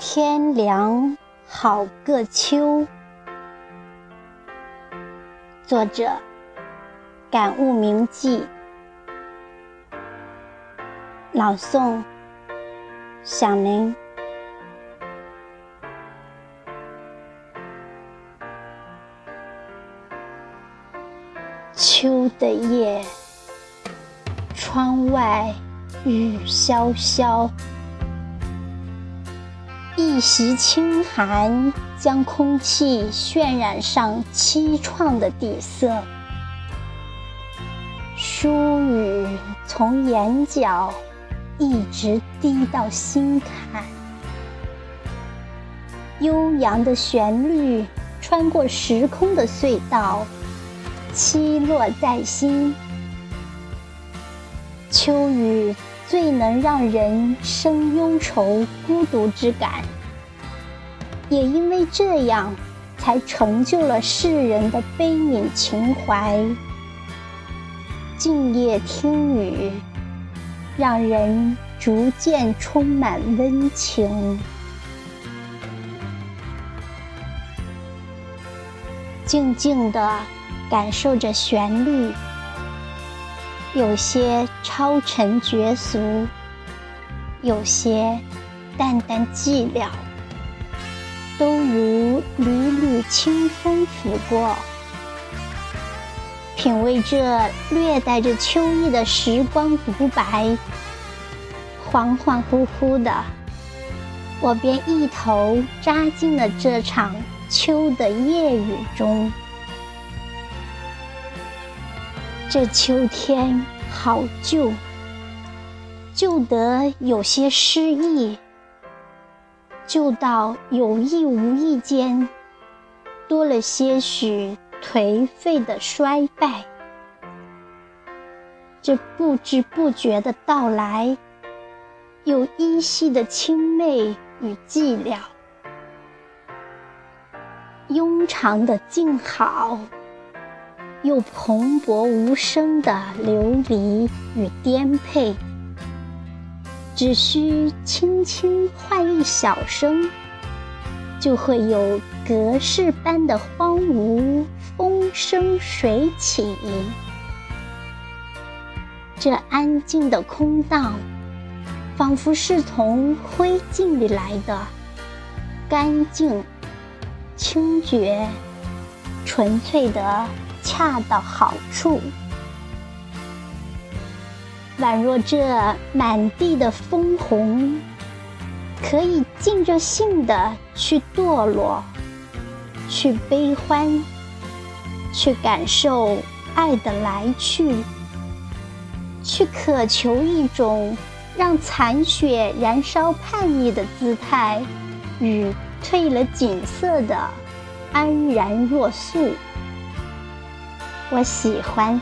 天凉好个秋。作者：感悟铭记。朗诵：响铃。秋的夜，窗外雨潇潇。一袭清寒，将空气渲染上凄怆的底色。疏雨从眼角一直滴到心坎，悠扬的旋律穿过时空的隧道，栖落在心。秋雨。最能让人生忧愁、孤独之感，也因为这样，才成就了世人的悲悯情怀。静夜听雨，让人逐渐充满温情。静静地感受着旋律。有些超尘绝俗，有些淡淡寂寥，都如缕缕清风拂过。品味这略带着秋意的时光独白，恍恍惚惚的，我便一头扎进了这场秋的夜雨中。这秋天好旧，旧得有些诗意，旧到有意无意间多了些许颓废的衰败。这不知不觉的到来，有依稀的清媚与寂寥，庸长的静好。又蓬勃无声的流离与颠沛，只需轻轻唤一小声，就会有隔世般的荒芜风生水起。这安静的空荡，仿佛是从灰烬里来的，干净、清绝、纯粹的。恰到好处，宛若这满地的枫红，可以尽着性的去堕落，去悲欢，去感受爱的来去，去渴求一种让残雪燃烧叛逆的姿态，与褪了锦色的安然若素。我喜欢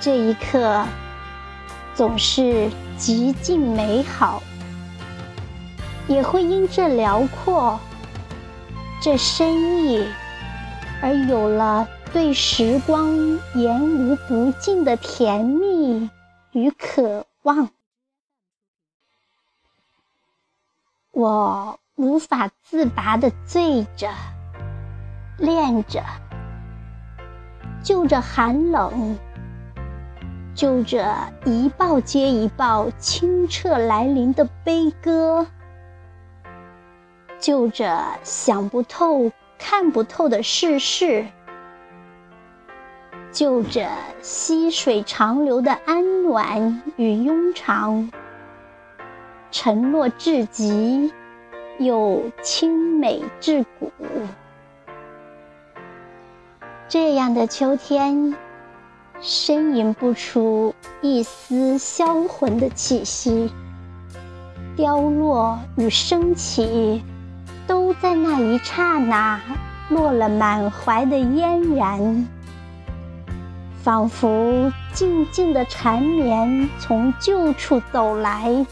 这一刻，总是极尽美好，也会因这辽阔、这深意，而有了对时光言无不尽的甜蜜与渴望。我无法自拔的醉着，恋着。就着寒冷，就着一报接一报清澈来临的悲歌，就着想不透、看不透的世事，就着溪水长流的安暖与庸长，沉落至极，又清美至骨。这样的秋天，呻吟不出一丝销魂的气息。凋落与升起，都在那一刹那落了满怀的嫣然，仿佛静静的缠绵从旧处走来，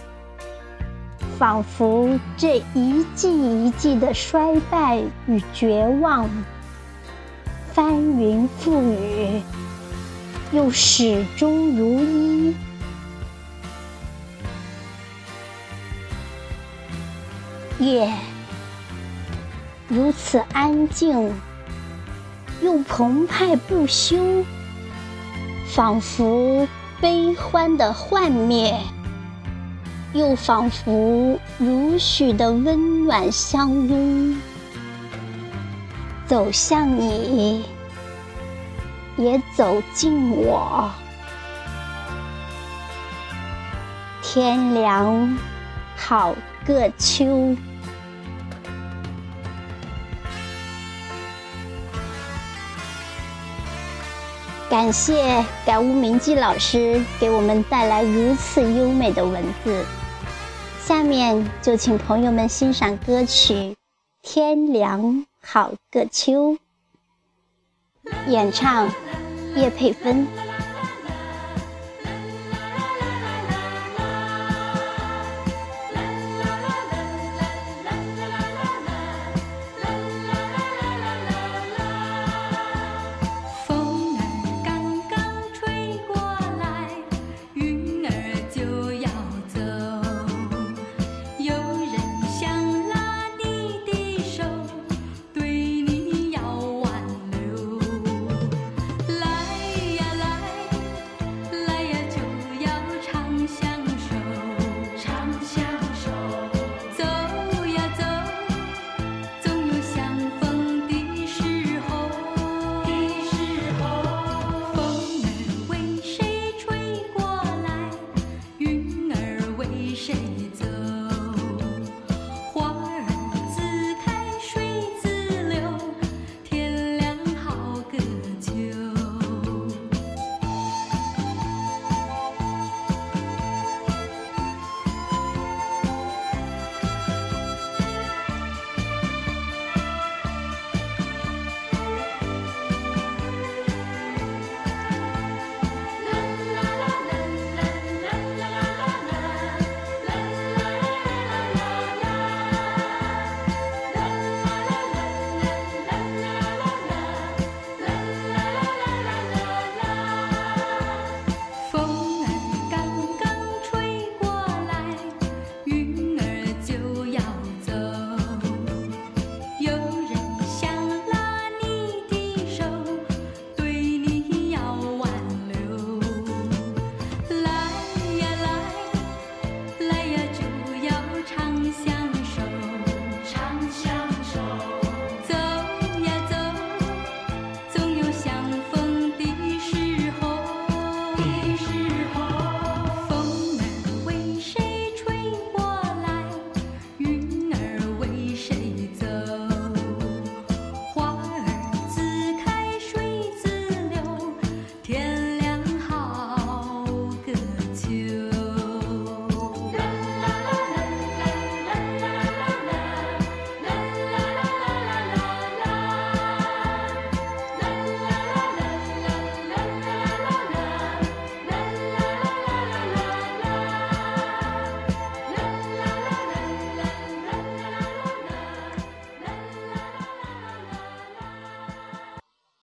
仿佛这一季一季的衰败与绝望。翻云覆雨，又始终如一。夜，如此安静，又澎湃不休，仿佛悲欢的幻灭，又仿佛如许的温暖相拥，走向你，也走进我。天凉，好个秋。感谢感悟铭记老师给我们带来如此优美的文字。下面就请朋友们欣赏歌曲《天凉好个秋》，演唱叶佩芬。